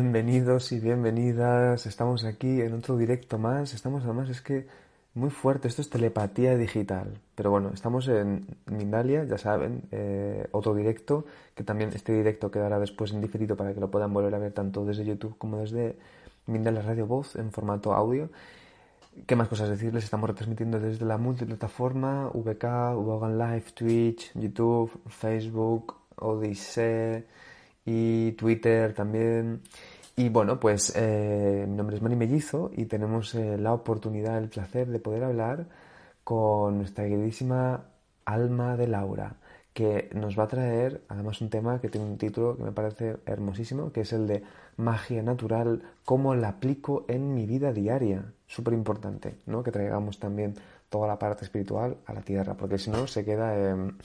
Bienvenidos y bienvenidas. Estamos aquí en otro directo más. Estamos además, es que muy fuerte. Esto es telepatía digital. Pero bueno, estamos en Mindalia, ya saben, eh, otro directo, que también este directo quedará después en diferido para que lo puedan volver a ver tanto desde YouTube como desde Mindalia Radio Voz en formato audio. ¿Qué más cosas decirles? Estamos retransmitiendo desde la multiplataforma, VK, Vogan Live, Twitch, YouTube, Facebook, Odyssey y Twitter también. Y bueno, pues eh, mi nombre es Mani Mellizo y tenemos eh, la oportunidad, el placer de poder hablar con nuestra queridísima Alma de Laura, que nos va a traer además un tema que tiene un título que me parece hermosísimo, que es el de magia natural, cómo la aplico en mi vida diaria. Súper importante, ¿no? Que traigamos también toda la parte espiritual a la tierra, porque si no se queda en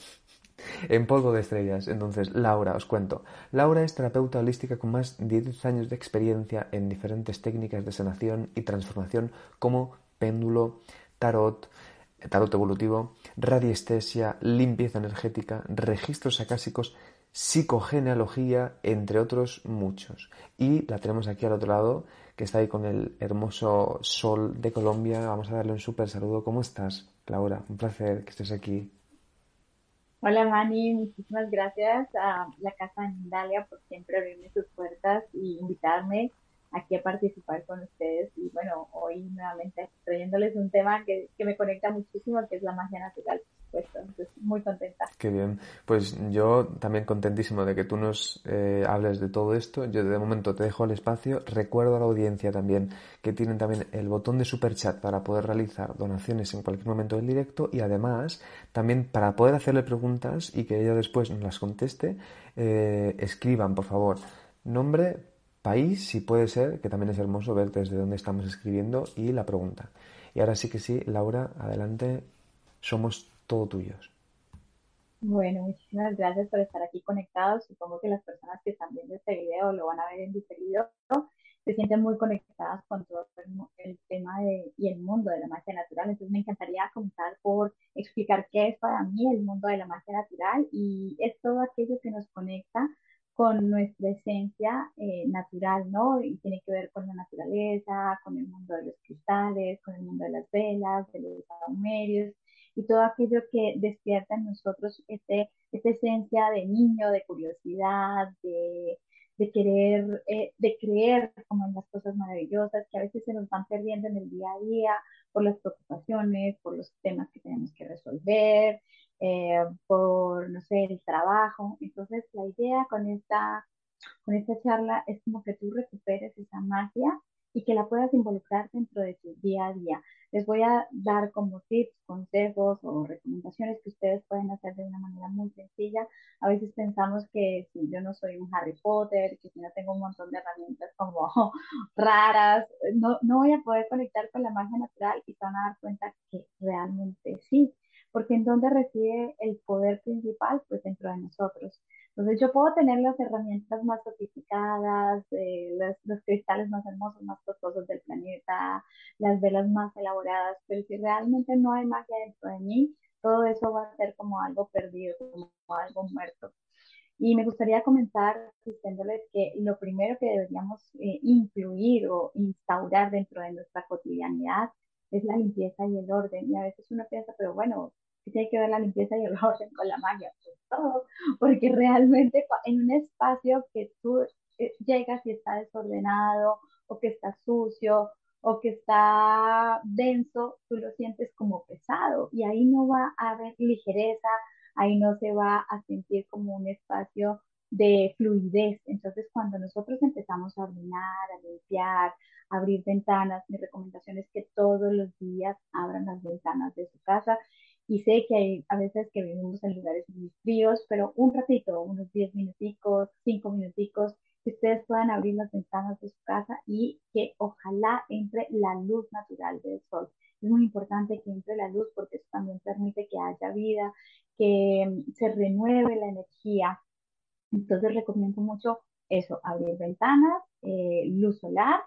en polvo de estrellas. Entonces, Laura, os cuento. Laura es terapeuta holística con más de 10 años de experiencia en diferentes técnicas de sanación y transformación como péndulo, tarot, tarot evolutivo, radiestesia, limpieza energética, registros acásicos, psicogenealogía, entre otros muchos. Y la tenemos aquí al otro lado, que está ahí con el hermoso sol de Colombia. Vamos a darle un súper saludo. ¿Cómo estás, Laura? Un placer que estés aquí. Hola Mani, muchísimas gracias a la Casa de Mindalia por siempre abrirme sus puertas y invitarme aquí a participar con ustedes. Y bueno, hoy nuevamente trayéndoles un tema que, que me conecta muchísimo, que es la magia natural muy contenta. Qué bien. Pues yo también contentísimo de que tú nos eh, hables de todo esto. Yo de momento te dejo el espacio. Recuerdo a la audiencia también que tienen también el botón de super chat para poder realizar donaciones en cualquier momento del directo y además también para poder hacerle preguntas y que ella después nos las conteste, eh, escriban por favor nombre, país, si puede ser, que también es hermoso ver desde dónde estamos escribiendo y la pregunta. Y ahora sí que sí, Laura, adelante, somos todo tuyos. Bueno, muchísimas gracias por estar aquí conectados. Supongo que las personas que están viendo este video lo van a ver en diferido. Se sienten muy conectadas con todo el, tema de, y el mundo de la magia natural. Entonces me encantaría comenzar por explicar qué es para mí el mundo de la magia natural y es todo aquello que nos conecta con nuestra esencia eh, natural, ¿no? Y tiene que ver con la naturaleza, con el mundo de los cristales, con el mundo de las velas, de los saumerios, y todo aquello que despierta en nosotros este, esta esencia de niño, de curiosidad, de, de querer, eh, de creer como en las cosas maravillosas que a veces se nos van perdiendo en el día a día por las preocupaciones, por los temas que tenemos que resolver, eh, por, no sé, el trabajo. Entonces, la idea con esta, con esta charla es como que tú recuperes esa magia y que la puedas involucrar dentro de tu día a día. Les voy a dar como tips, consejos o recomendaciones que ustedes pueden hacer de una manera muy sencilla. A veces pensamos que si yo no soy un Harry Potter, que si no tengo un montón de herramientas como raras, no, no voy a poder conectar con la magia natural y se van a dar cuenta que realmente sí. Porque en dónde reside el poder principal, pues dentro de nosotros. Entonces yo puedo tener las herramientas más sofisticadas, eh, los, cristales más hermosos, más costosos del planeta, las velas más elaboradas, pero si realmente no hay magia dentro de mí, todo eso va a ser como algo perdido, como algo muerto. Y me gustaría comenzar diciéndoles que lo primero que deberíamos eh, incluir o instaurar dentro de nuestra cotidianidad es la limpieza y el orden. Y a veces uno piensa, pero bueno, ¿qué tiene que ver la limpieza y el orden con la magia? Pues todo, porque realmente en un espacio que tú eh, llegas y está desordenado o que está sucio o que está denso, tú lo sientes como pesado y ahí no va a haber ligereza, ahí no se va a sentir como un espacio de fluidez. Entonces, cuando nosotros empezamos a ordenar, a limpiar, a abrir ventanas, mi recomendación es que todos los días abran las ventanas de su casa y sé que hay a veces que vivimos en lugares muy fríos, pero un ratito, unos 10 minuticos, 5 minuticos, que ustedes puedan abrir las ventanas de su casa y que ojalá entre la luz natural del sol. Es muy importante que entre la luz porque eso también permite que haya vida, que mm, se renueve la energía. Entonces recomiendo mucho eso, abrir ventanas, eh, luz solar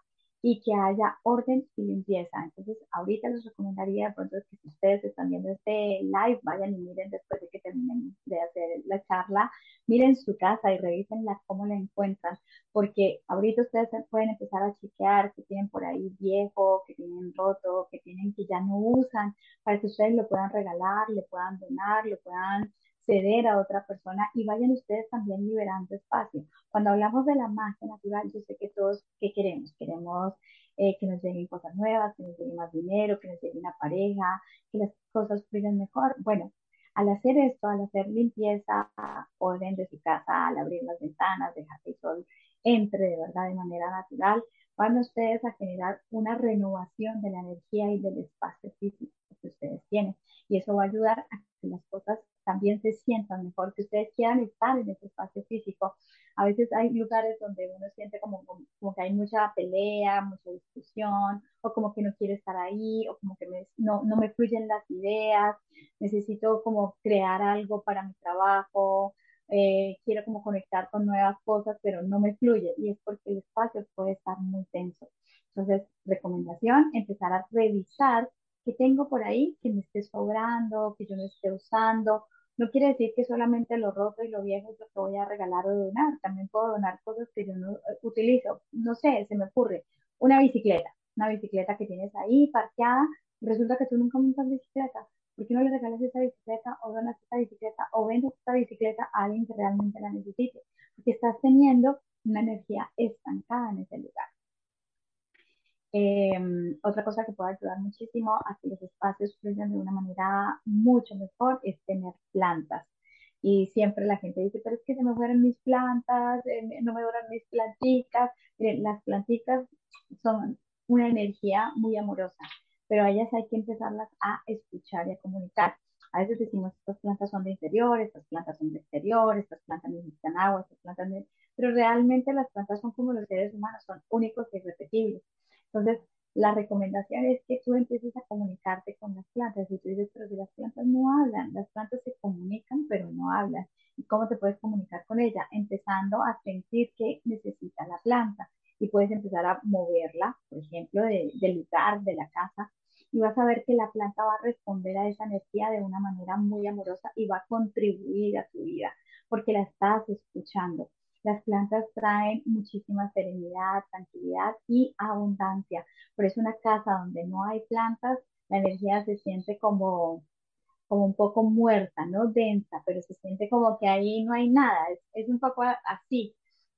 y que haya orden y limpieza. Entonces, ahorita les recomendaría de pronto que si ustedes están viendo este live, vayan y miren después de que terminen de hacer la charla, miren su casa y revísenla cómo la encuentran, porque ahorita ustedes pueden empezar a chequear que tienen por ahí viejo, que tienen roto, que tienen que ya no usan, para que ustedes lo puedan regalar, le puedan donar, lo puedan ceder a otra persona y vayan ustedes también liberando espacio. Cuando hablamos de la magia natural, yo sé que todos, ¿qué queremos? Queremos eh, que nos lleguen cosas nuevas, que nos llegue más dinero, que nos llegue una pareja, que las cosas fluyan mejor. Bueno, al hacer esto, al hacer limpieza, orden de su casa, al abrir las ventanas, dejar que el sol entre de verdad de manera natural, van ustedes a generar una renovación de la energía y del espacio físico que ustedes tienen. Y eso va a ayudar a que las cosas también se sientan mejor, que ustedes quieran estar en ese espacio físico. A veces hay lugares donde uno siente como, como, que hay mucha pelea, mucha discusión, o como que no quiere estar ahí, o como que no, no me fluyen las ideas, necesito como crear algo para mi trabajo, eh, quiero como conectar con nuevas cosas, pero no me fluye, y es porque el espacio puede estar muy tenso. Entonces, recomendación, empezar a revisar qué tengo por ahí que me esté sobrando, que yo no esté usando, no quiere decir que solamente lo roto y lo viejo es lo que voy a regalar o donar. También puedo donar cosas que yo no eh, utilizo. No sé, se me ocurre una bicicleta, una bicicleta que tienes ahí parqueada. Resulta que tú nunca montas bicicleta. ¿Por qué no le regalas esa bicicleta o donas esa bicicleta o vendes esta bicicleta a alguien que realmente la necesite? Porque estás teniendo una energía estancada en ese lugar. Em, otra cosa que puede ayudar muchísimo a que los espacios fluyan de una manera mucho mejor es tener plantas. Y siempre la gente dice, pero es que se me fueron mis plantas, eh, no me duran mis plantitas. las plantitas son una energía muy amorosa, pero a ellas hay que empezarlas a escuchar y a comunicar. A veces decimos, estas plantas son de interior, estas plantas son de exterior, estas plantas necesitan agua, estas plantas... Pero realmente las plantas son como los seres humanos, son únicos e irrepetibles. Entonces, la recomendación es que tú empieces a comunicarte con las plantas. Y tú dices, pero si las plantas no hablan, las plantas se comunican, pero no hablan. ¿Y cómo te puedes comunicar con ella? Empezando a sentir que necesita la planta. Y puedes empezar a moverla, por ejemplo, del lugar, de la casa. Y vas a ver que la planta va a responder a esa energía de una manera muy amorosa y va a contribuir a tu vida, porque la estás escuchando. Las plantas traen muchísima serenidad, tranquilidad y abundancia. Por eso una casa donde no hay plantas, la energía se siente como, como un poco muerta, no densa, pero se siente como que ahí no hay nada, es, un poco así.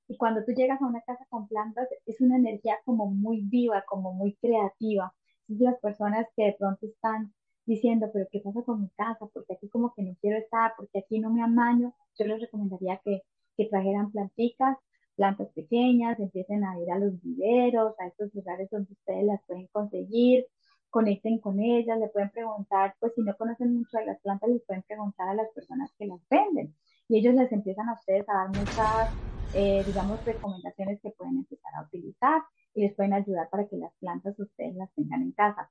Y cuando tú llegas a una casa con plantas, es una energía como muy viva, como muy creativa. Las personas que de pronto están diciendo, pero ¿qué pasa con mi casa? Porque aquí como que no quiero estar, porque aquí no me amaño, yo les recomendaría que que trajeran plantitas, plantas pequeñas, empiecen a ir a los viveros, a estos lugares donde ustedes las pueden conseguir, conecten con ellas, le pueden preguntar, pues si no conocen mucho de las plantas, les pueden preguntar a las personas que las venden y ellos les empiezan a ustedes a dar muchas, eh, digamos, recomendaciones que pueden empezar a utilizar y les pueden ayudar para que las plantas ustedes las tengan en casa.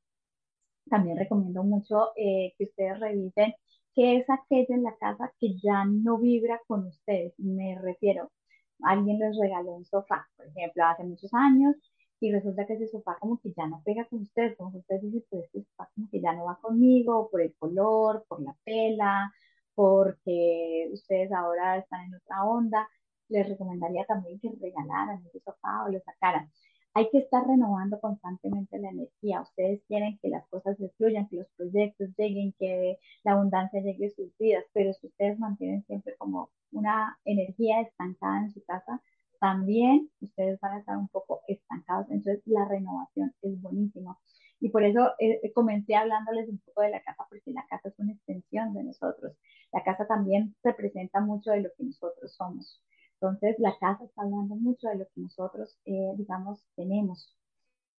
También recomiendo mucho eh, que ustedes revisen ¿Qué es aquello en la casa que ya no vibra con ustedes? Me refiero, alguien les regaló un sofá, por ejemplo, hace muchos años, y resulta que ese sofá como que ya no pega con ustedes, como que ustedes dicen, pues este sofá como que ya no va conmigo, por el color, por la tela, porque ustedes ahora están en otra onda, les recomendaría también que regalaran ese sofá o lo sacaran hay que estar renovando constantemente la energía. Ustedes quieren que las cosas se fluyan, que los proyectos lleguen, que la abundancia llegue a sus vidas, pero si ustedes mantienen siempre como una energía estancada en su casa, también ustedes van a estar un poco estancados. Entonces la renovación es buenísima. Y por eso eh, eh, comencé hablándoles un poco de la casa, porque la casa es una extensión de nosotros. La casa también representa mucho de lo que nosotros somos. Entonces, la casa está hablando mucho de lo que nosotros, eh, digamos, tenemos.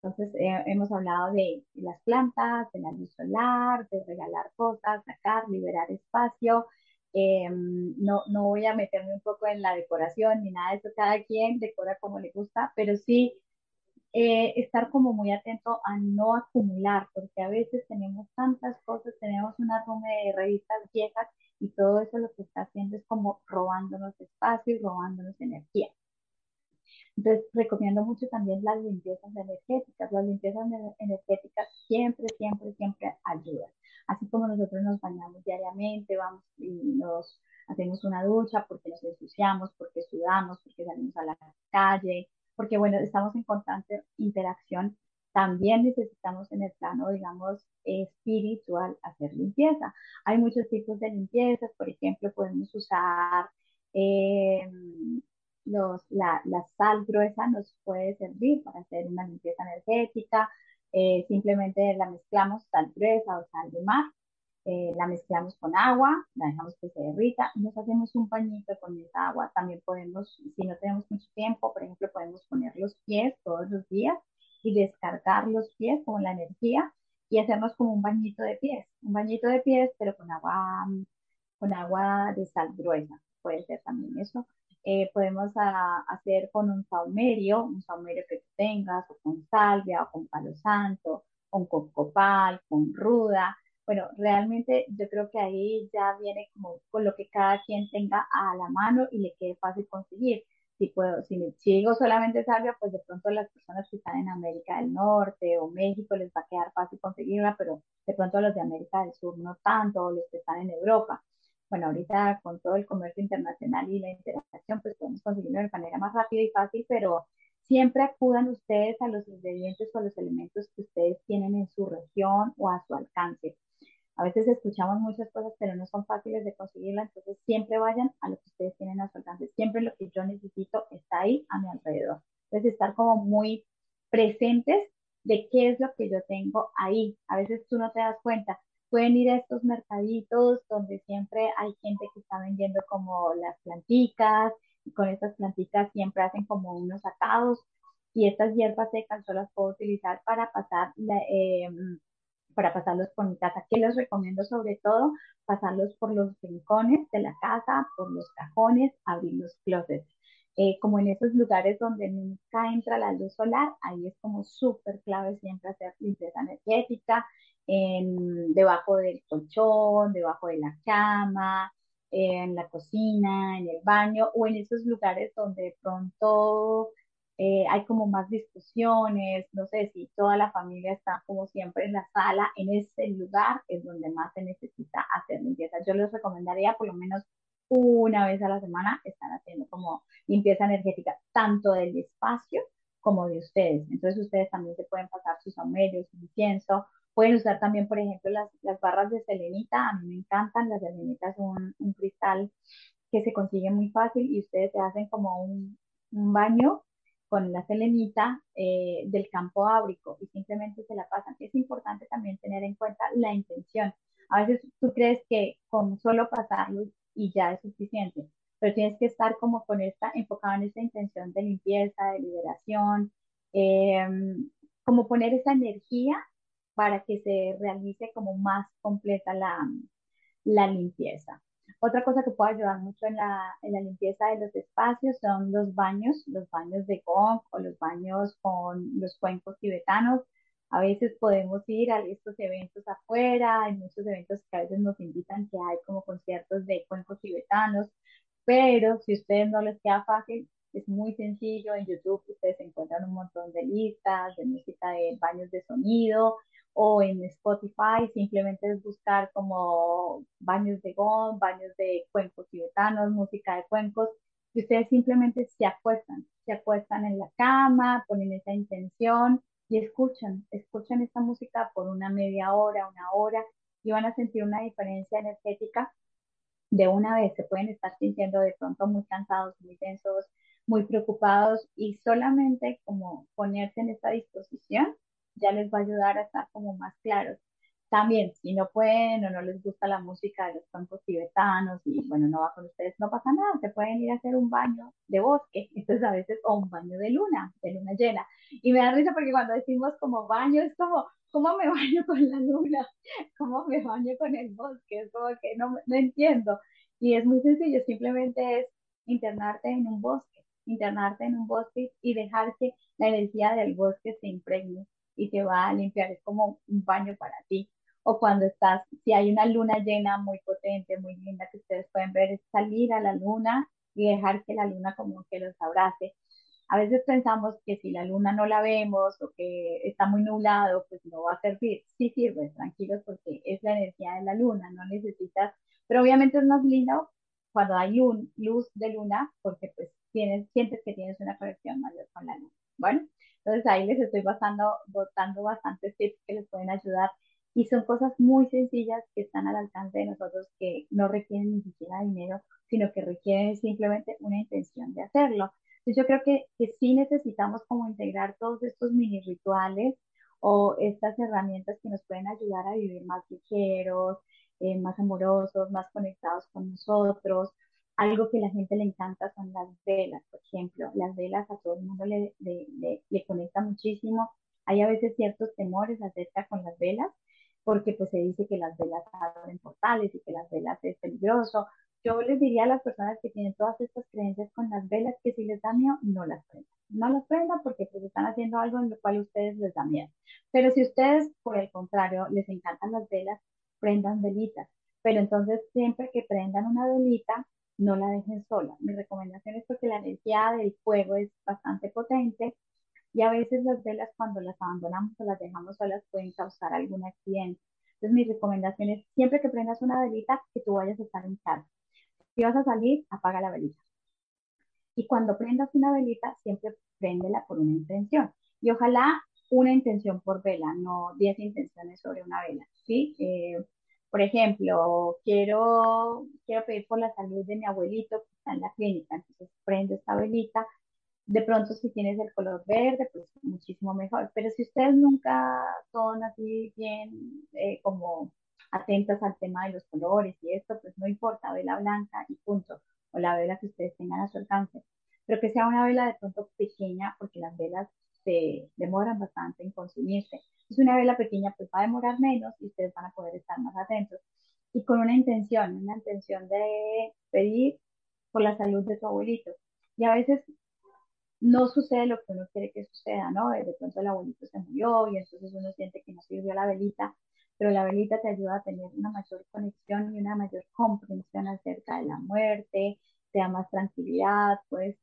Entonces, eh, hemos hablado de, las plantas, de la luz solar, de regalar cosas, sacar, liberar espacio. Em, no, no voy a meterme un poco en la decoración ni nada de eso, cada quien decora como le gusta, pero sí eh, estar como muy atento a no acumular, porque a veces tenemos tantas cosas, tenemos una ruma de revistas viejas y todo eso lo que está haciendo es como robándonos espacio y robándonos energía. Entonces, recomiendo mucho también las limpiezas energéticas. Las limpiezas energéticas siempre, siempre, siempre ayudan. Así como nosotros nos bañamos diariamente, vamos y nos hacemos una ducha porque nos ensuciamos, porque sudamos, porque salimos a la calle, porque bueno, estamos en constante interacción también necesitamos en el plano, digamos, espiritual hacer limpieza. Hay muchos tipos de limpiezas, por ejemplo, podemos usar los, la, sal gruesa, nos puede servir para hacer una limpieza energética. Eh, simplemente la mezclamos sal gruesa o sal de mar, eh, la mezclamos con agua, la dejamos que se derrita nos hacemos un pañito con esa agua. También podemos, si no tenemos mucho tiempo, por ejemplo, podemos poner los pies todos los días y descargar los pies con la energía y hacernos como un bañito de pies, un bañito de pies, pero con agua, con agua de sal gruesa, puede ser también eso. Eh, podemos a, hacer con un saumerio, un saumerio que tú tengas, o con salvia, o con palo santo, con cocopal, con ruda. Bueno, realmente yo creo que ahí ya viene como con lo que cada quien tenga a la mano y le quede fácil conseguir si puedo, si, digo solamente salvia, pues de pronto las personas que están en América del Norte o México les va a quedar fácil conseguirla, pero de pronto los de América del Sur no tanto, o los que están en Europa. Bueno, ahorita con todo el comercio internacional y la interacción, pues podemos conseguirlo de manera más rápida y fácil, pero siempre acudan ustedes a los ingredientes o a los elementos que ustedes tienen en su región o a su alcance. A veces escuchamos muchas cosas, pero no son fáciles de conseguirla, entonces siempre vayan a lo que ustedes tienen a su alcance. Siempre lo que yo necesito está ahí a mi alrededor. Entonces, estar como muy presentes de qué es lo que yo tengo ahí. A veces tú no te das cuenta. Pueden ir a estos mercaditos donde siempre hay gente que está vendiendo como las planticas, y con estas planticas siempre hacen como unos sacados, y estas hierbas secas yo las puedo utilizar para pasar la, eh, para pasarlos por mi casa. ¿Qué les recomiendo sobre todo? Pasarlos por los rincones de la casa, por los cajones, abrir los closets. Eh, como en esos lugares donde nunca entra la luz solar, ahí es como súper clave siempre hacer limpieza energética, en, debajo del colchón, debajo de la cama, en la cocina, en el baño o en esos lugares donde de pronto eh, hay como más discusiones, no sé si toda la familia está como siempre en la sala, en ese lugar es donde más se necesita hacer limpieza. Yo les recomendaría por lo menos una vez a la semana estar haciendo como limpieza energética, tanto del espacio como de ustedes. Entonces ustedes también se pueden pasar sus aumerios, su incienso, pueden usar también, por ejemplo, las, las, barras de selenita, a mí me encantan, las selenitas son un, cristal que se consigue muy fácil y ustedes se hacen como un, un baño con la selenita eh, del campo áurico y simplemente se la pasan. Es importante también tener en cuenta la intención. A veces tú crees que con solo pasarlo y ya es suficiente, pero tienes que estar como con esta, enfocado en esta intención de limpieza, de liberación, em, como poner esa energía para que se realice como más completa la, la limpieza. Otra cosa que puede ayudar mucho en la, en la limpieza de los espacios son los baños, los baños de gong o los baños con los cuencos tibetanos. A veces podemos ir a estos eventos afuera, hay muchos eventos que a veces nos invitan que hay como conciertos de cuencos tibetanos, pero si a ustedes no les queda fácil, es muy sencillo. En YouTube ustedes encuentran un montón de listas de música de baños de sonido o en Spotify simplemente es buscar como baños de gong, baños de cuencos tibetanos, música de cuencos, y ustedes simplemente se acuestan, se acuestan en la cama, ponen esa intención y escuchan, escuchan esta música por una media hora, una hora, y van a sentir una diferencia energética de una vez. Se pueden estar sintiendo de pronto muy cansados, muy tensos, muy preocupados, y solamente como ponerse en esta disposición ya les va a ayudar a estar como más claros. También, si no pueden o no les gusta la música de los campos tibetanos y bueno, no va con ustedes, no pasa nada, se pueden ir a hacer un baño de bosque, entonces a veces, o un baño de luna, de luna llena. Y me da risa porque cuando decimos como baño, es como, ¿cómo me baño con la luna? ¿Cómo me baño con el bosque? Es como que no, no entiendo. Y es muy sencillo, simplemente es internarte en un bosque, internarte en un bosque y dejar que la energía del bosque se impregne y te va a limpiar, es como un baño para ti. O cuando estás, si hay una luna llena muy potente, muy linda que ustedes pueden ver, es salir a la luna y dejar que la luna como que los abrace. A veces pensamos que si la luna no la vemos o que está muy nublado, pues no va a servir. Sí sirve, tranquilos, porque es la energía de la luna, no necesitas, pero obviamente es más lindo cuando hay luz de luna, porque pues tienes, sientes que tienes una conexión mayor con la luna. Bueno, entonces ahí les estoy botando, botando bastantes tips que les pueden ayudar y son cosas muy sencillas que están al alcance de nosotros que no requieren ni siquiera dinero, sino que requieren simplemente una intención de hacerlo. Entonces yo creo que, que sí necesitamos como integrar todos estos mini rituales o estas herramientas que nos pueden ayudar a vivir más ligeros, eh, más amorosos, más conectados con nosotros. Algo que a la gente le encanta son las velas, por ejemplo. Las velas a todo el mundo le, le, le, le conecta muchísimo. Hay a veces ciertos temores acerca con las velas, porque pues se dice que las velas abren portales y que las velas es peligroso. Yo les diría a las personas que tienen todas estas creencias con las velas que si les da miedo, no las prendan. No las prendan porque pues están haciendo algo en lo cual a ustedes les da miedo. Pero si ustedes, por el contrario, les encantan las velas, prendan velitas. Pero entonces siempre que prendan una velita, no la dejen sola. Mi recomendación es porque la energía del fuego es bastante potente y a veces las velas cuando las abandonamos o las dejamos solas pueden causar algún accidente. Entonces mi recomendación es siempre que prendas una velita, que tú vayas a estar en casa. Si vas a salir, apaga la velita. Y cuando prendas una velita, siempre préndela por una intención. Y ojalá una intención por vela, no 10 intenciones sobre una vela, ¿sí? Eh, por ejemplo, quiero, quiero pedir por la salud de mi abuelito que está en la clínica, entonces prendo esta velita de pronto si tienes el color verde, pues muchísimo mejor. Pero si ustedes nunca son así bien eh, como atentas al tema de los colores y esto, pues no importa, vela blanca y punto, o la vela que ustedes tengan a su alcance. Pero que sea una vela de pronto pequeña, porque las velas se demoran bastante en consumirse. Es una vela pequeña, pues va a demorar menos y ustedes van a poder estar más atentos. Y con una intención, una intención de pedir por la salud de su abuelito. Y a veces no sucede lo que uno quiere que suceda, ¿no? De pronto el abuelito se murió y entonces uno siente que no sirvió la velita, pero la velita te ayuda a tener una mayor conexión y una mayor comprensión acerca de la muerte, te da más tranquilidad, puedes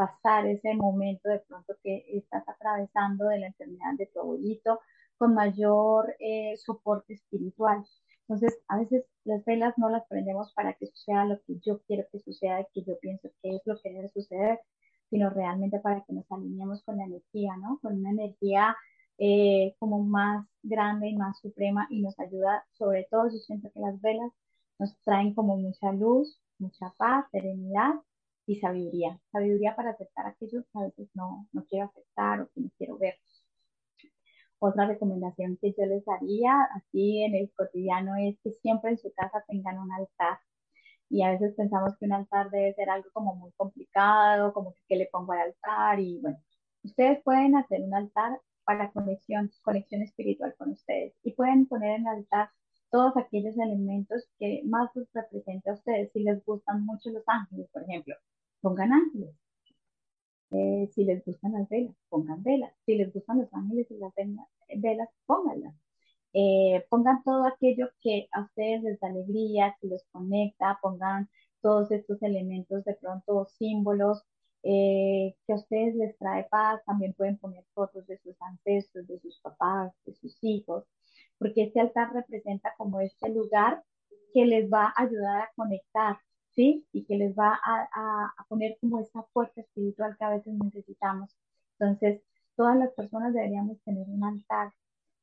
pasar ese momento de pronto que estás atravesando de la enfermedad de tu abuelito con mayor eh, soporte espiritual. Entonces, a veces las velas no las prendemos para que suceda lo que yo quiero que suceda, que yo pienso que es lo que debe suceder, sino realmente para que nos alineemos con la energía, ¿no? Con una energía eh, como más grande y más suprema y nos ayuda, sobre todo yo siento que las velas nos traen como mucha luz, mucha paz, serenidad y sabiduría. Sabiduría para aceptar aquello que a veces no, no quiero aceptar o que no quiero ver. Otra recomendación que yo les daría así en el cotidiano es que siempre en su casa tengan un altar y a veces pensamos que un altar debe ser algo como muy complicado, como que, le pongo al altar y bueno, ustedes pueden hacer un altar para conexión, conexión espiritual con ustedes y pueden poner en el altar todos aquellos elementos que más les representa a ustedes. Si les gustan mucho los ángeles, por ejemplo, pongan ángeles. Eh, si les gustan las velas, pongan velas. Si les gustan los ángeles y las velas, pónganlas. Eh, pongan todo aquello que a ustedes les da alegría, que los conecta, pongan todos estos elementos de pronto símbolos eh, que a ustedes les trae paz, también pueden poner fotos de sus ancestros, de sus papás, de sus hijos, porque este altar representa como este lugar que les va a ayudar a conectar, ¿sí? Y que les va a, a poner como esa fuerza espiritual que a veces necesitamos. Entonces, todas las personas deberíamos tener un altar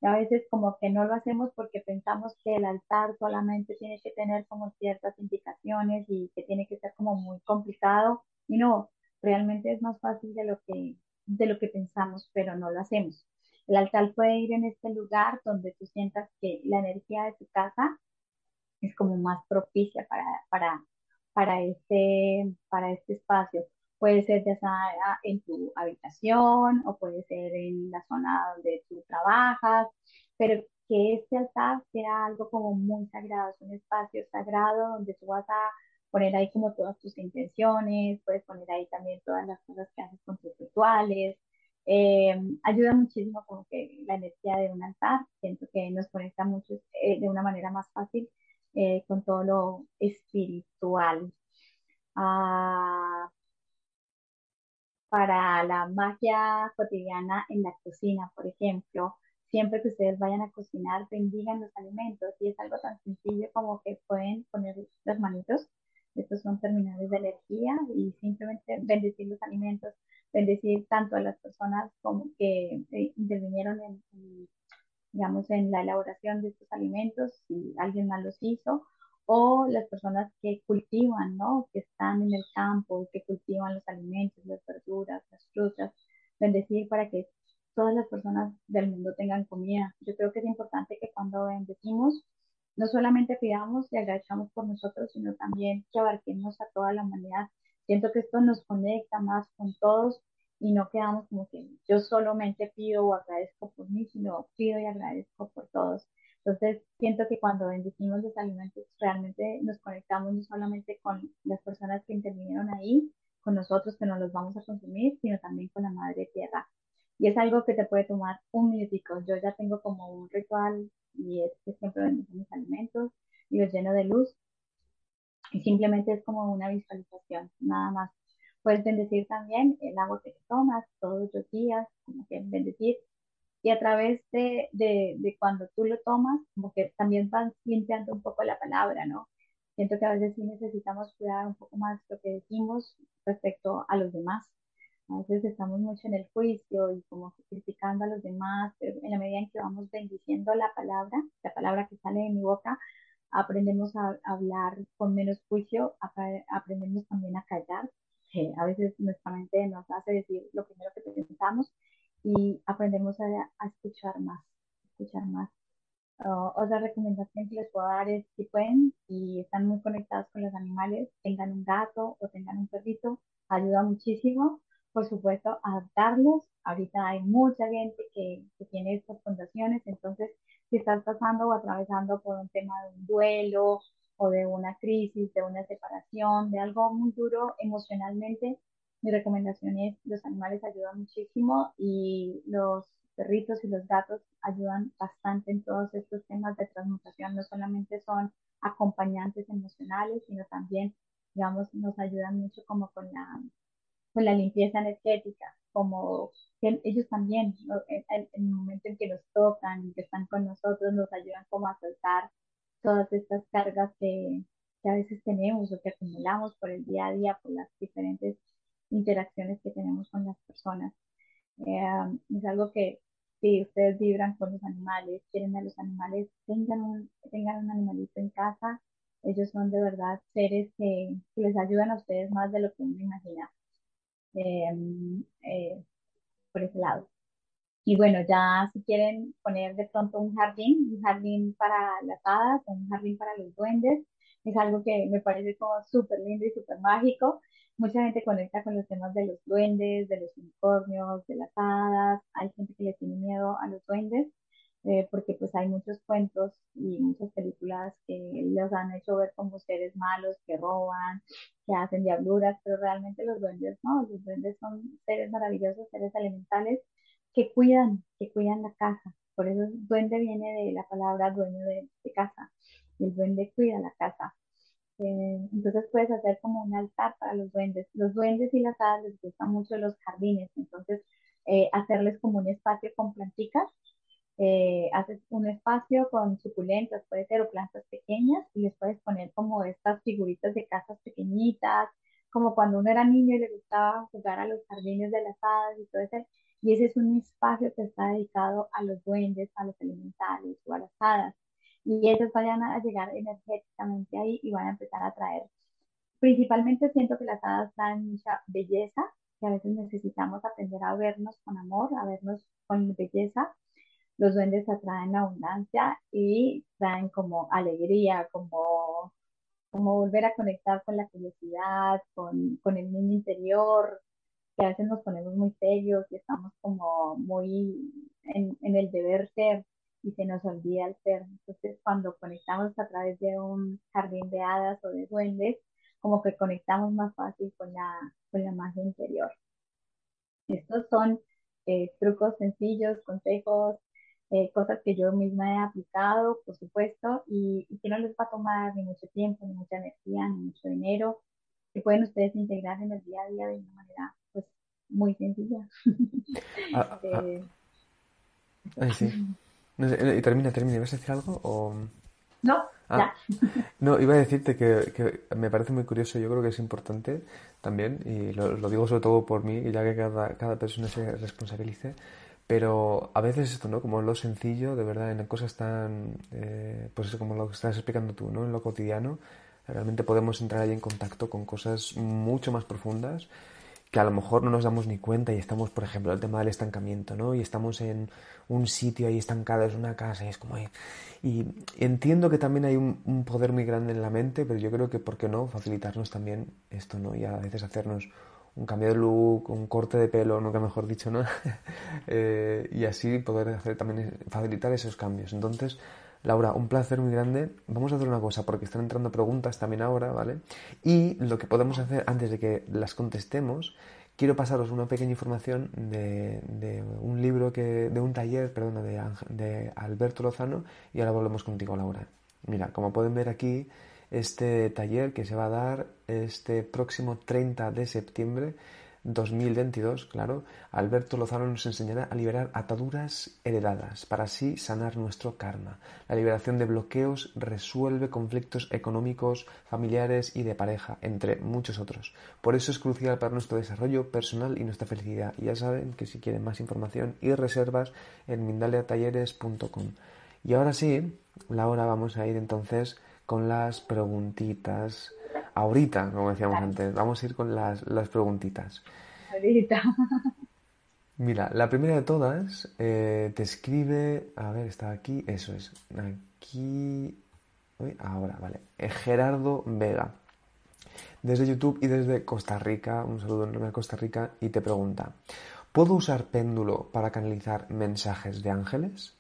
y a veces como que no lo hacemos porque pensamos que el altar solamente tiene que tener como ciertas indicaciones y que tiene que ser como muy complicado. Y no, realmente es más fácil de lo que, de lo que pensamos, pero no lo hacemos. El altar puede ir en este lugar donde tú sientas que la energía de tu casa es como más propicia para, para, para, este, para este espacio. Puede ser ya sea en tu habitación o puede ser en la zona donde tú trabajas, pero que este altar sea algo como muy sagrado, es un espacio sagrado donde tú vas a poner ahí como todas tus intenciones, puedes poner ahí también todas las cosas que haces con tus rituales. Eh, ayuda muchísimo como que la energía de un altar, siento que nos conecta mucho eh, de una manera más fácil eh, con todo lo espiritual. Ah, para la magia cotidiana en la cocina, por ejemplo. Siempre que ustedes vayan a cocinar, bendigan los alimentos y es algo tan sencillo como que pueden poner las manitos. Estos son terminales de energía y simplemente bendecir los alimentos, bendecir tanto a las personas como que eh, intervinieron en, en, digamos, en la elaboración de estos alimentos, si alguien más los hizo, o las personas que cultivan, ¿no? Que están en el campo, que cultivan los alimentos, las verduras, las frutas, bendecir para que todas las personas del mundo tengan comida. Yo creo que es importante que cuando bendecimos, no solamente pidamos y agradezcamos por nosotros, sino también que abarquemos a toda la humanidad. Siento que esto nos conecta más con todos y no quedamos como que yo solamente pido o agradezco por mí, sino pido y agradezco por todos. Entonces, siento que cuando bendecimos los alimentos, realmente nos conectamos no solamente con las personas que intervinieron ahí, con nosotros que nos los vamos a consumir, sino también con la madre tierra. Y es algo que te puede tomar un minutico. Yo ya tengo como un ritual y es que siempre bendigo mis alimentos y los lleno de luz. Y simplemente es como una visualización, nada más. Puedes bendecir también el agua que tomas todos los días, como que bendecir y a través de, de, de, cuando tú lo tomas, como que también van limpiando un poco la palabra, ¿no? Siento que a veces sí necesitamos cuidar un poco más lo que decimos respecto a los demás. A veces estamos mucho en el juicio y como criticando a los demás, pero en la medida en que vamos bendiciendo la palabra, la palabra que sale de mi boca, aprendemos a, hablar con menos juicio, aprendemos también a callar, que a veces nuestra mente nos hace decir lo primero que pensamos y aprendemos a, a escuchar más, escuchar más. Uh, otra recomendación que les puedo dar es si pueden y están muy conectados con los animales, tengan un gato o tengan un perrito, ayuda muchísimo. Por supuesto, adaptarlos. Ahorita hay mucha gente que, que tiene estas fundaciones, entonces si estás pasando o atravesando por un tema de un duelo o de una crisis, de una separación, de algo muy duro emocionalmente, mi recomendación es, los animales ayudan muchísimo y los perritos y los gatos ayudan bastante en todos estos temas de transmutación. No solamente son acompañantes emocionales, sino también, digamos, nos ayudan mucho como con la, con la limpieza energética, como ellos también, en, en, el momento en que nos tocan y que están con nosotros, nos ayudan como a soltar todas estas cargas que, que a veces tenemos o que acumulamos por el día a día, por las diferentes interacciones que tenemos con las personas. Eh, es algo que si ustedes vibran con los animales, quieren a los animales, tengan un, tengan un animalito en casa, ellos son de verdad seres que, que les ayudan a ustedes más de lo que uno imagina eh, eh, por ese lado. Y bueno, ya si quieren poner de pronto un jardín, un jardín para las hadas, un jardín para los duendes, es algo que me parece como súper lindo y súper mágico mucha gente conecta con los temas de los duendes, de los unicornios, de las hadas. Hay gente que le tiene miedo a los duendes eh, porque pues hay muchos cuentos y muchas películas que los han hecho ver como seres malos que roban, que hacen diabluras, pero realmente los duendes no, los duendes son seres maravillosos, seres elementales que cuidan, que cuidan la casa. Por eso duende viene de la palabra dueño de, de casa. El duende cuida la casa. Eh, entonces puedes hacer como un altar para los duendes. Los duendes y las hadas les gustan mucho los jardines, entonces eh, hacerles como un espacio con plantitas. Eh, haces un espacio con suculentas, puede ser, o plantas pequeñas, y les puedes poner como estas figuritas de casas pequeñitas, como cuando uno era niño y le gustaba jugar a los jardines de las hadas y todo eso. Y ese es un espacio que está dedicado a los duendes, a los elementales o a las hadas y ellos vayan a llegar energéticamente ahí y van a empezar a traer. Principalmente siento que las hadas traen mucha belleza, que a veces necesitamos aprender a vernos con amor, a vernos con belleza. Los duendes atraen abundancia y traen como alegría, como, como volver a conectar con la curiosidad, con, con el niño interior, que a veces nos ponemos muy serios y estamos como muy en, el deber ser y se nos olvida el ser. Entonces, cuando conectamos a través de un jardín de hadas o de duendes, como que conectamos más fácil con la, con la magia interior. Estos son eh, trucos sencillos, consejos, eh, cosas que yo misma he aplicado, por supuesto, y, que no les va a tomar ni mucho tiempo, ni mucha energía, ni mucho dinero, que pueden ustedes integrar en el día a día de una manera muy sencilla. Ah, ah. Ay, sí. y termina, termina. ¿Vas a decir algo? O... No, ah. No, iba a decirte que, me parece muy curioso, yo creo que es importante también, y lo, digo sobre todo por mí, ya que cada, cada persona se responsabilice, pero a veces esto, ¿no? Como lo sencillo, de verdad, en cosas tan, eh, pues como lo que estás explicando tú, ¿no? En lo cotidiano, realmente podemos entrar ahí en contacto con cosas mucho más profundas que a lo mejor no nos damos ni cuenta y estamos, por ejemplo, el tema del estancamiento, ¿no? Y estamos en un sitio ahí estancado, es una casa y es como... Y entiendo que también hay un, poder muy grande en la mente, pero yo creo que, ¿por qué no? Facilitarnos también esto, ¿no? Y a veces hacernos un cambio de look, un corte de pelo, nunca mejor dicho, ¿no? Eh, y así poder hacer también, facilitar esos cambios. Entonces, Laura, un placer muy grande. Vamos a hacer una cosa, porque están entrando preguntas también ahora, ¿vale? Y lo que podemos hacer antes de que las contestemos, quiero pasaros una pequeña información de, un libro que, de un taller, perdona, de, de Alberto Lozano, y ahora volvemos contigo, Laura. Mira, como pueden ver aquí, este taller que se va a dar este próximo 30 de septiembre 2022, claro, Alberto Lozano nos enseñará a liberar ataduras heredadas para así sanar nuestro karma. La liberación de bloqueos resuelve conflictos económicos, familiares y de pareja, entre muchos otros. Por eso es crucial para nuestro desarrollo personal y nuestra felicidad. Y ya saben que si quieren más información y reservas en mindaliatalleres.com. Y ahora sí, Laura, vamos a ir entonces con las preguntitas ahorita, como decíamos antes. Vamos a ir con las, las preguntitas. Ahorita. Mira, la primera de todas eh, te escribe, a ver, está aquí, eso es, aquí, uy, ahora, vale, eh, Gerardo Vega, desde YouTube y desde Costa Rica, un saludo enorme a Costa Rica, y te pregunta, ¿puedo usar péndulo para canalizar mensajes de ángeles?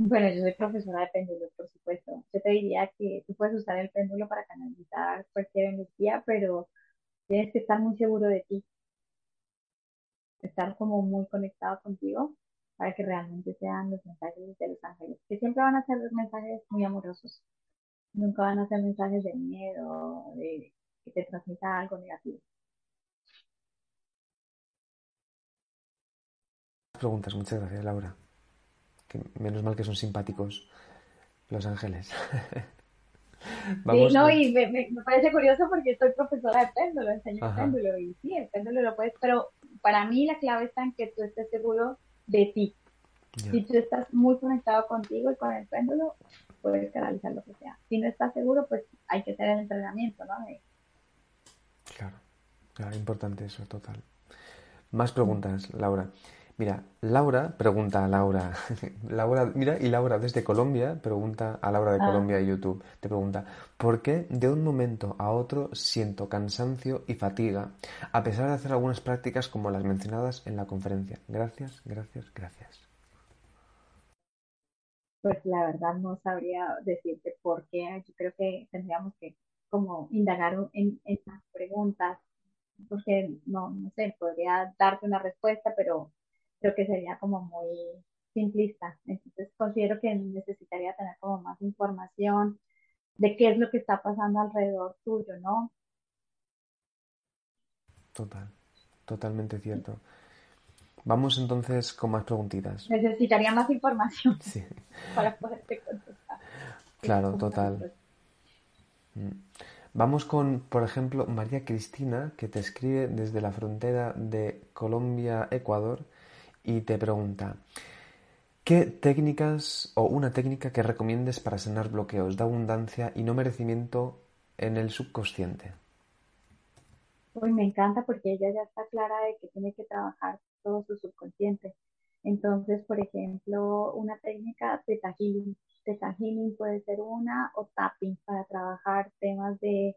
Bueno, yo soy profesora de péndulos, por supuesto. Yo te diría que tú puedes usar el péndulo para canalizar cualquier energía, pero tienes que estar muy seguro de ti. Estar como muy conectado contigo para que realmente sean los mensajes de los ángeles, que siempre van a ser mensajes muy amorosos. Nunca van a ser mensajes de miedo, de que te transmita algo negativo. Preguntas, muchas gracias, Laura menos mal que son simpáticos los ángeles. sí, no, y me, parece curioso porque soy profesora de péndulo, enseño el péndulo y sí, el péndulo lo puedes, pero para mí la clave está en que tú estés seguro de ti. Si tú estás muy conectado contigo y con el péndulo, puedes canalizar lo que sea. Si no estás seguro, pues hay que hacer el entrenamiento, ¿no? Claro, claro, importante eso, total. Más preguntas, Laura. Mira, Laura pregunta a Laura. Laura, mira, y Laura desde Colombia pregunta a Laura de ah. Colombia de YouTube. Te pregunta, ¿por qué de un momento a otro siento cansancio y fatiga a pesar de hacer algunas prácticas como las mencionadas en la conferencia? Gracias, gracias, gracias. Pues la verdad no sabría decirte por qué. Yo creo que tendríamos que como indagar en, en las preguntas porque no, no sé, podría darte una respuesta, pero creo que sería como muy simplista. Entonces considero que necesitaría tener como más información de qué es lo que está pasando alrededor tuyo, ¿no? Total, totalmente cierto. Vamos entonces con más preguntitas. Necesitaría más información para poderte contestar. Claro, total. Mm. Vamos con, por ejemplo, María Cristina, que te escribe desde la frontera de Colombia-Ecuador y te pregunta, ¿qué técnicas o una técnica que recomiendes para sanar bloqueos de abundancia y no merecimiento en el subconsciente? Uy, me encanta porque ella ya está clara de que tiene que trabajar todo su subconsciente. Entonces, por ejemplo, una técnica de Healing. Theta Healing puede ser una o tapping para trabajar temas de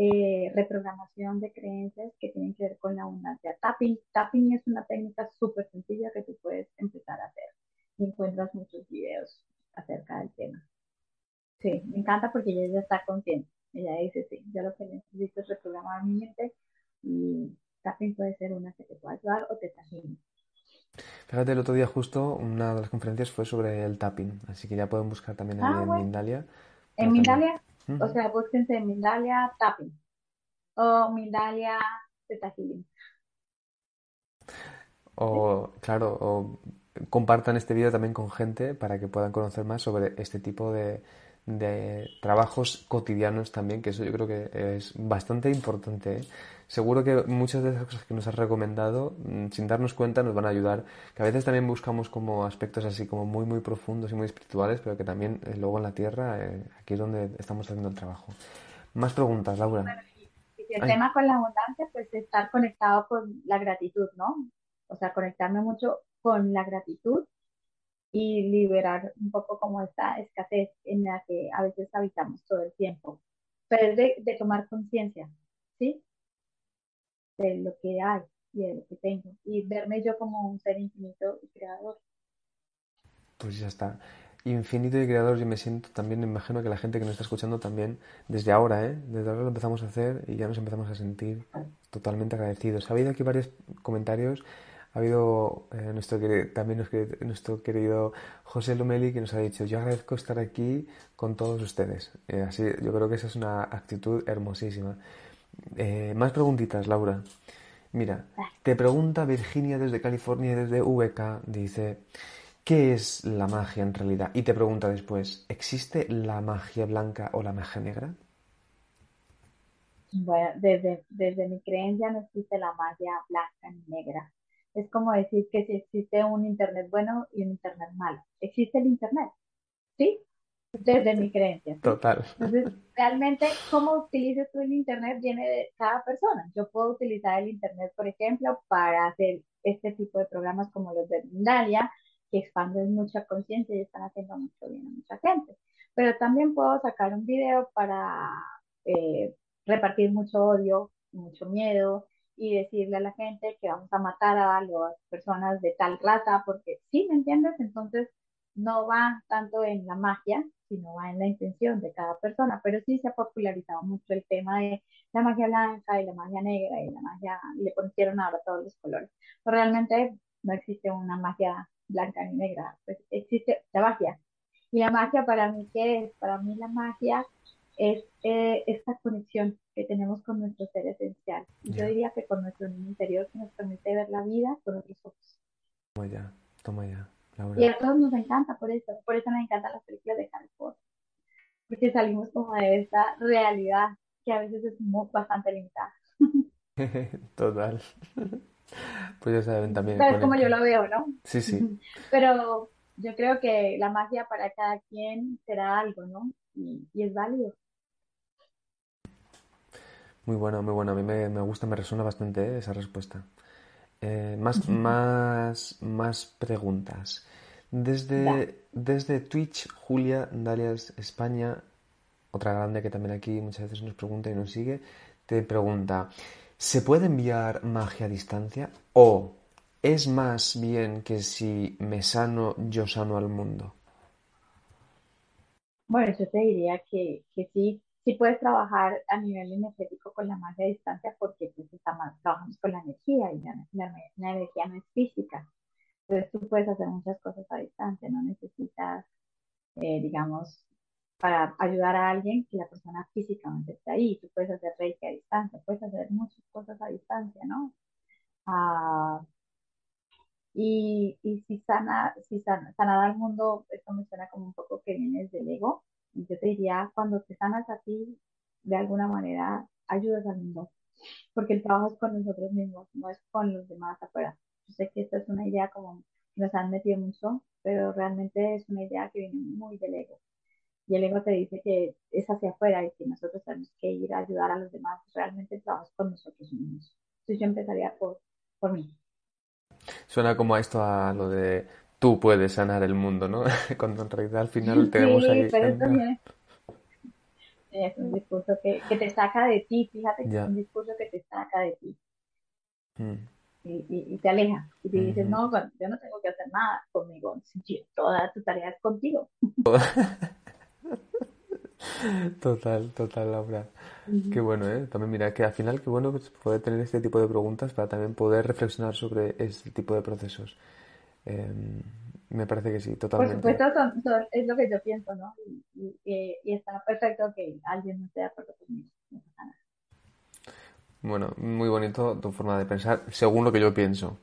eh, reprogramación de creencias que tienen que ver con la abundancia. Tapping, tapping es una técnica súper sencilla que tú puedes empezar a hacer y encuentras muchos videos acerca del tema. Sí, me encanta porque ella ya está consciente. Ella dice, sí, yo lo que necesito es reprogramar mi mente y tapping puede ser una que te pueda ayudar o te tapping. Fíjate, el otro día justo una de las conferencias fue sobre el tapping, así que ya pueden buscar también ah, en Mindalia. ¿En Mindalia? O sea, búsquense Mindalia Tapping o Mindalia Zeta Healing. O, claro, o compartan este vídeo también con gente para que puedan conocer más sobre este tipo de, de trabajos cotidianos también, que eso yo creo que es bastante importante. ¿eh? Seguro que muchas de esas cosas que nos has recomendado, mm, sin darnos cuenta, nos van a ayudar. Que a veces también buscamos como aspectos así como muy, muy profundos y muy espirituales, pero que también eh, luego en la tierra, eh, aquí es donde estamos haciendo el trabajo. Más preguntas, Laura. el tema con la abundancia, pues estar conectado con la gratitud, ¿no? O sea, conectarme mucho con la gratitud y liberar un poco como esta escasez en la que a veces habitamos todo el tiempo. Pero es de, tomar conciencia, ¿sí? De lo que hay y de lo que tengo. Y verme yo como un ser infinito y creador. Pues ya está. Infinito y creador, yo me siento también, imagino que la gente que nos está escuchando también, desde ahora, ¿eh? Desde ahora lo empezamos a hacer y ya nos empezamos a sentir totalmente agradecidos. Ha habido aquí varios comentarios ha habido eh, nuestro, también nuestro querido José Lomeli que nos ha dicho, yo agradezco estar aquí con todos ustedes. Eh, así, yo creo que esa es una actitud hermosísima. Eh, más preguntitas, Laura. Mira, te pregunta Virginia desde California, desde VK, dice, ¿qué es la magia en realidad? Y te pregunta después, ¿existe la magia blanca o la magia negra? Bueno, desde, desde mi creencia no existe la magia blanca ni negra es como decir que si existe un Internet bueno y un Internet malo. Existe el Internet, ¿sí? Desde mi creencia. Total. Entonces, realmente, cómo utilices tú el Internet viene de cada persona. Yo puedo utilizar el Internet, por ejemplo, para hacer este tipo de programas como los de Mindalia, que expanden mucha conciencia y están haciendo mucho bien a mucha gente. Pero también puedo sacar un video para eh, repartir mucho odio, mucho miedo, y decirle a la gente que vamos a matar a las personas de tal raza, porque sí, ¿me entiendes? Entonces no va tanto en la magia, sino va en la intención de cada persona, pero sí se ha popularizado mucho el tema de la magia blanca y la magia negra y la magia, y le pusieron ahora todos los colores. Pero realmente no existe una magia blanca ni negra, pues existe la magia. Y la magia para mí, ¿qué es? Para mí la magia es eh, esta conexión que tenemos con nuestro ser esencial. Yo diría que con nuestro niño interior que nos permite ver la vida con otros ojos. Toma ya, toma ya. Y a todos nos encanta por eso, por eso me encantan las películas de Harry Potter, porque salimos como de esta realidad que a veces es muy, bastante limitada. Total. Pues ya saben también. Pero es como yo lo veo, ¿no? Sí, sí. Pero yo creo que la magia para cada quien será algo, ¿no? y es válido. Muy bueno, muy bueno. A mí me, gusta, me resuena bastante eh, esa respuesta. Eh, más, más, más preguntas. Desde, desde Twitch, Julia Dalias España, otra grande que también aquí muchas veces nos pregunta y nos sigue, te pregunta, ¿se puede enviar magia a distancia? ¿O es más bien que si me sano, yo sano al mundo? Bueno, yo te diría que, que sí, sí puedes trabajar a nivel energético con la magia a distancia porque pues trabajamos con la energía y la, energía no es física. Entonces tú puedes hacer muchas cosas a distancia, no necesitas, eh, digamos, para ayudar a alguien que la persona físicamente esté ahí. Tú puedes hacer reiki a distancia, puedes hacer muchas cosas a distancia, ¿no? Ah, y, y si sana, si sana, sanar al mundo, esto me suena como un poco que viene desde el ego, yo te diría, cuando te sanas a ti, de alguna manera ayudas al mundo, porque el trabajo es con nosotros mismos, no es con los demás afuera. Yo sé que esta es una idea como nos han metido mucho, pero realmente es una idea que viene muy del ego. Y el ego te dice que es hacia afuera y que nosotros tenemos que ir a ayudar a los demás. Realmente el trabajo es con nosotros mismos. Entonces yo empezaría por, por mí. Suena como a esto, a lo de tú puedes sanar el mundo, ¿no? Cuando en realidad al final tenemos sí, ahí... Pero también es un discurso que, que, te saca de ti, fíjate que es un discurso que te saca de ti. Mm. Y, y, te aleja. Y te dices, no, yo no tengo que hacer nada conmigo. Toda tu tarea es contigo. Total, total, Laura. Qué bueno, ¿eh? También mira, que al final, qué bueno pues, poder tener este tipo de preguntas para también poder reflexionar sobre este tipo de procesos. Em, me parece que sí, totalmente. Por supuesto, es lo que yo pienso, ¿no? Y, y, está perfecto que alguien no esté de acuerdo conmigo. Bueno, muy bonito tu forma de pensar, según lo que yo pienso.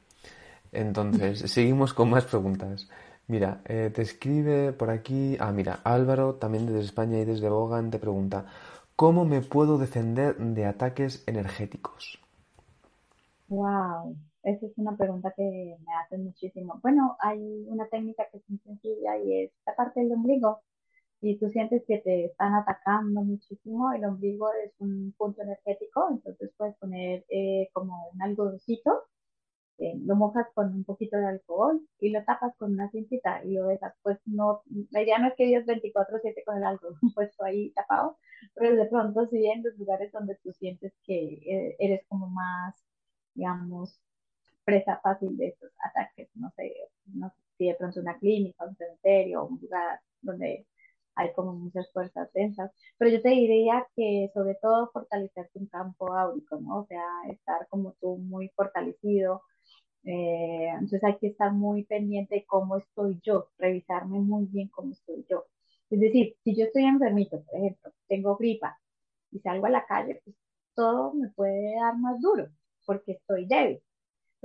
Entonces, seguimos con más preguntas. Mira, eh, te escribe por aquí. Ah, mira, Álvaro, también desde España y desde Bogan, te pregunta: ¿Cómo me puedo defender de ataques energéticos? Wow, esa es una pregunta que me hacen muchísimo. Bueno, hay una técnica que es muy sencilla y es la parte del ombligo. Y tú sientes que te están atacando muchísimo, el ombligo es un punto energético, entonces puedes poner eh, como un algodoncito eh, lo mojas con un poquito de alcohol y lo tapas con una cintita y lo dejas. Pues no, la idea no es que Dios 24-7 con el alcohol puesto ahí tapado, pero de pronto sí en los lugares donde tú sientes que eh, eres como más, digamos, presa fácil de estos ataques, no sé, no sé si de pronto una clínica, un cementerio, un lugar donde hay como muchas fuerzas densas, pero yo te diría que sobre todo fortalecer tu campo áurico, ¿no? O sea, estar como tú muy fortalecido, eh, entonces hay que estar muy pendiente de cómo estoy yo, revisarme muy bien cómo estoy yo. Es decir, si yo estoy enfermito, por ejemplo, tengo gripa y salgo a la calle, pues todo me puede dar más duro porque estoy débil.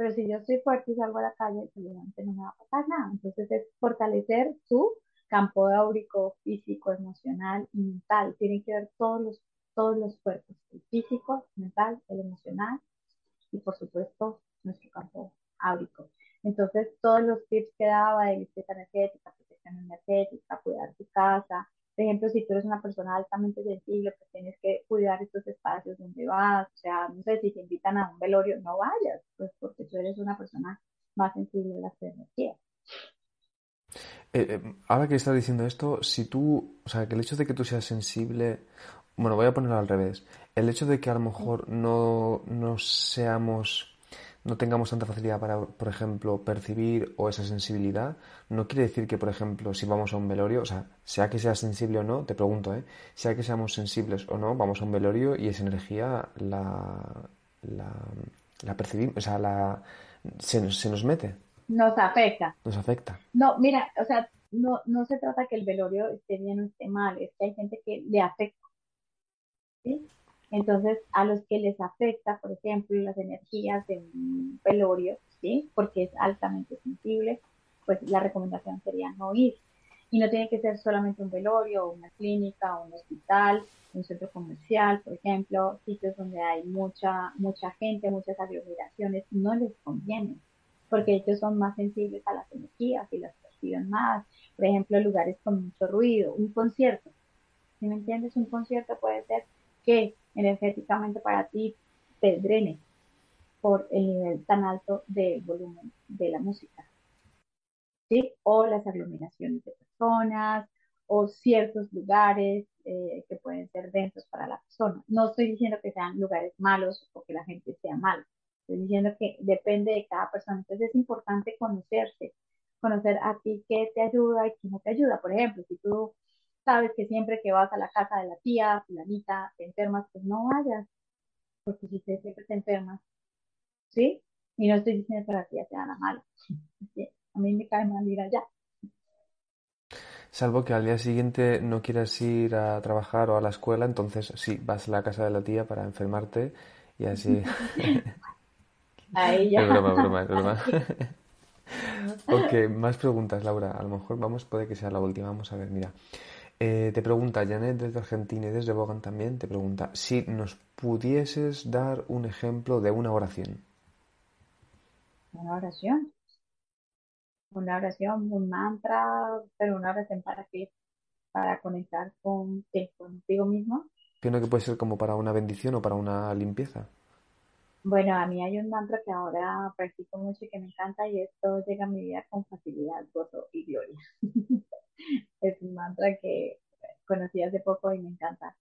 Pero si yo estoy fuerte y salgo a la calle, seguramente no me va a pasar nada. Entonces es fortalecer tu campo áurico, físico, emocional y mental. Tienen que ver todos los, todos los cuerpos, el físico, mental, el emocional y por supuesto nuestro campo áurico. Entonces, todos los tips que daba de limpieza energética, protección energética, cuidar tu casa. Por ejemplo, si tú eres una persona altamente sensible, pues tienes que cuidar estos espacios donde vas. O sea, no sé, si te invitan a un velorio, no vayas, pues porque tú eres una persona más sensible a las energías. Eh, eh, ahora que estás diciendo esto, si tú, o sea, que el hecho de que tú seas sensible, bueno, voy a ponerlo al revés, el hecho de que a lo mejor no, no seamos no tengamos tanta facilidad para, por ejemplo, percibir o esa sensibilidad, no quiere decir que, por ejemplo, si vamos a un velorio, o sea, sea que sea sensible o no, te pregunto, ¿eh? Sea que seamos sensibles o no, vamos a un velorio y esa energía la, la, percibimos, o sea, la, se, se nos mete. Nos afecta. Nos afecta. No, mira, o sea, no, no se trata que el velorio esté bien o esté mal, es que hay gente que le afecta. ¿sí? Entonces, a los que les afecta, por ejemplo, las energías de un velorio, ¿sí? Porque es altamente sensible, pues la recomendación sería no ir. Y no tiene que ser solamente un velorio, una clínica, un hospital, un centro comercial, por ejemplo, sitios donde hay mucha, mucha gente, muchas aglomeraciones, no les conviene, porque ellos son más sensibles a las energías y las perciben más. Por ejemplo, lugares con mucho ruido, un concierto. Si me entiendes, un concierto puede ser que energéticamente para ti te drene por el nivel tan alto del volumen de la música. ¿Sí? O las aglomeraciones de personas o ciertos lugares eh, que pueden ser densos para la persona. No estoy diciendo que sean lugares malos o que la gente sea mala. Estoy diciendo que depende de cada persona. Entonces es importante conocerse, conocer a ti qué te ayuda y qué no te ayuda. Por ejemplo, si tú sabes que siempre que vas a la casa de la tía, fulanita, te enfermas, pues no vayas, porque si te, siempre te enfermas, ¿sí? Y no estoy diciendo que la tía sea la mala, a mí me cae mal ir allá. Salvo que al día siguiente no quieras ir a trabajar o a la escuela, entonces sí, vas a la casa de la tía para enfermarte y así. Ahí ya. Es broma, broma, es broma. ok, más preguntas, Laura. A lo mejor vamos, puede que sea la última. Vamos a ver, mira. Eh, te pregunta Janet desde Argentina y desde Bogan también, te pregunta si nos pudieses dar un ejemplo de una oración. Una oración. Una oración, un mantra, pero una oración para qué? Para conectar con, contigo mismo. Entiendo que puede ser como para una bendición o para una limpieza. Bueno, a mí hay un mantra que ahora practico mucho y que me encanta y esto llega a mi vida con facilidad, gozo y gloria. es un mantra que conocí hace poco y me encanta,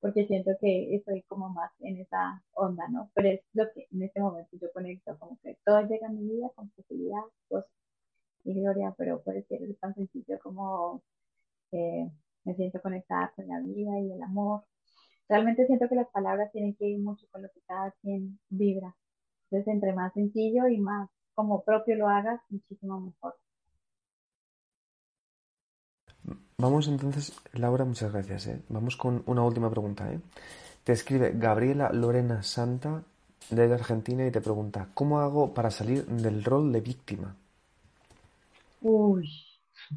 porque siento que estoy como más en esa onda, ¿no? Pero es lo que en este momento yo conecto, como que todo llega a mi vida con facilidad, gozo y gloria, pero puede ser tan sencillo como eh, me siento conectada con la vida y el amor. Realmente siento que las palabras tienen que ir mucho con lo que cada quien vibra. Entonces, entre más sencillo y más como propio lo hagas, muchísimo mejor. Vamos entonces, Laura, muchas gracias. ¿eh? Vamos con una última pregunta. ¿eh? Te escribe Gabriela Lorena Santa, desde Argentina y te pregunta, ¿cómo hago para salir del rol de víctima? Uy,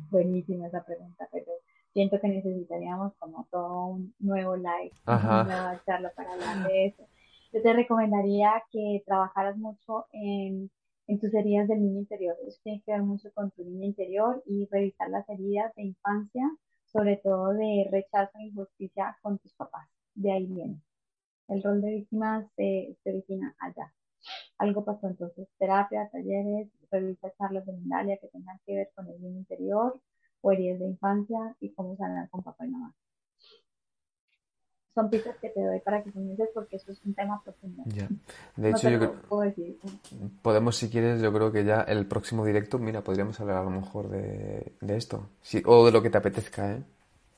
buenísima esa pregunta, pero siento que necesitaríamos como todo un nuevo live, una nueva charla para hablar de eso. Yo te recomendaría que trabajaras mucho en, en tus heridas del niño interior. Eso tiene que ver mucho con tu niño interior y revisar las heridas de infancia, sobre todo de rechazo e injusticia con tus papás. De ahí viene. El rol de víctima se, se origina allá. Algo pasó entonces, terapia, talleres, revisa charlas de Mindalia que tengan que ver con el niño interior o heridas de infancia y cómo sanar con papá y mamá. Son pistas que te doy para que comiences porque eso es un tema profundo. Ya. De hecho, yo creo, podemos, si quieres, yo creo que ya el próximo directo, mira, podríamos hablar a lo mejor de, de esto. o de lo que te apetezca, ¿eh?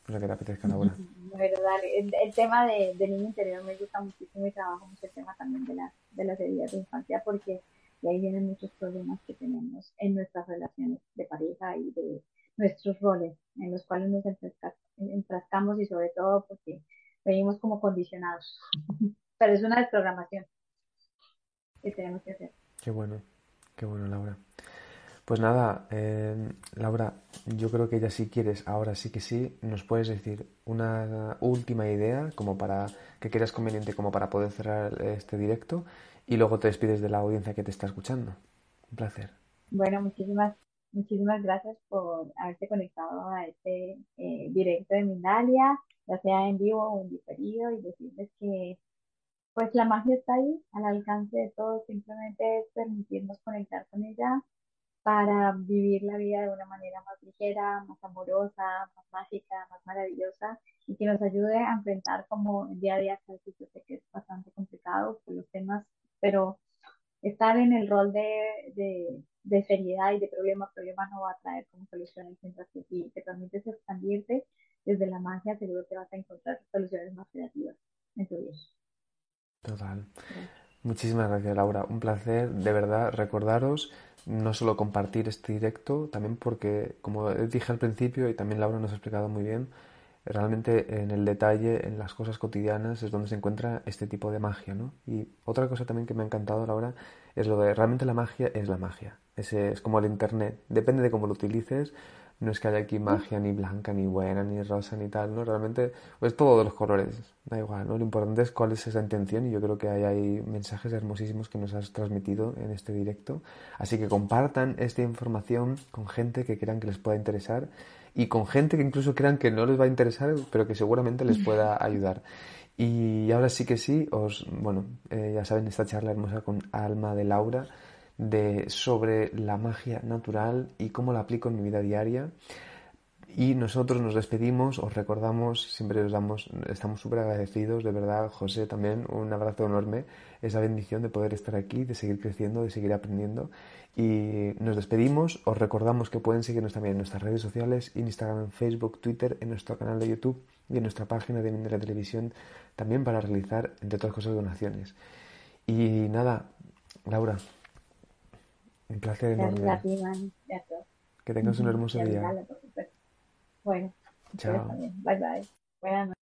Lo que te apetezca, Laura. Bueno, dale. El, tema de, del niño interior me gusta muchísimo y trabajo mucho el tema también de, las de las heridas de infancia porque de ahí vienen muchos problemas que tenemos en nuestras relaciones de pareja y de nuestros roles en los cuales nos enfrascamos y sobre todo porque venimos como condicionados. Pero es una desprogramación que tenemos que hacer. Qué bueno, qué bueno, Laura. Pues nada, eh, Laura, yo creo que ya si quieres, ahora sí que sí, nos puedes decir una última idea como para que quieras conveniente como para poder cerrar este directo y luego te despides de la audiencia que te está escuchando. Un placer. Bueno, muchísimas, muchísimas gracias por haberte conectado a este eh, directo de Mindalia, ya sea en vivo o en diferido, y decirles que pues la magia está ahí, al alcance de todos, simplemente es permitirnos conectar con ella para vivir la vida de una manera más ligera, más amorosa, más mágica, más maravillosa y que nos ayude a enfrentar como el día a día, que yo sé que es bastante complicado por los temas, pero estar en el rol de, de, seriedad y de problema problema no va a traer como soluciones, mientras que si te permites expandirte desde la magia, seguro que vas a encontrar soluciones más creativas en tu vida. Total. Muchísimas gracias, Laura. Un placer, de verdad, recordaros no solo compartir este directo, también porque, como dije al principio y también Laura nos ha explicado muy bien, realmente en el detalle, en las cosas cotidianas es donde se encuentra este tipo de magia, ¿no? Y otra cosa también que me ha encantado, Laura, es lo de realmente la magia es la magia. Ese es como el Internet. Depende de cómo lo utilices, no es que haya aquí magia ni blanca, ni buena, ni rosa, ni tal, ¿no? Realmente es todo de los colores, da igual, ¿no? Lo importante es cuál es esa intención y yo creo que hay, hay mensajes hermosísimos que nos has transmitido en este directo. Así que compartan esta información con gente que crean que les pueda interesar y con gente que incluso crean que no les va a interesar, pero que seguramente les pueda ayudar. Y ahora sí que sí, os, bueno, eh, ya saben, esta charla hermosa con Alma de Laura de, sobre la magia natural y cómo la aplico en mi vida diaria. Y nosotros nos despedimos, os recordamos, siempre os damos, estamos súper agradecidos, de verdad, José, también un abrazo enorme, esa bendición de poder estar aquí, de seguir creciendo, de seguir aprendiendo. Y nos despedimos, os recordamos que pueden seguirnos también en nuestras redes sociales, Instagram, Facebook, Twitter, en nuestro canal de YouTube y en nuestra página de Mindera Televisión, también para realizar, entre otras cosas, donaciones. Y nada, Laura, un placer enorme. Que tengas un hermoso día. Bueno, chao. Bye bye. Buenas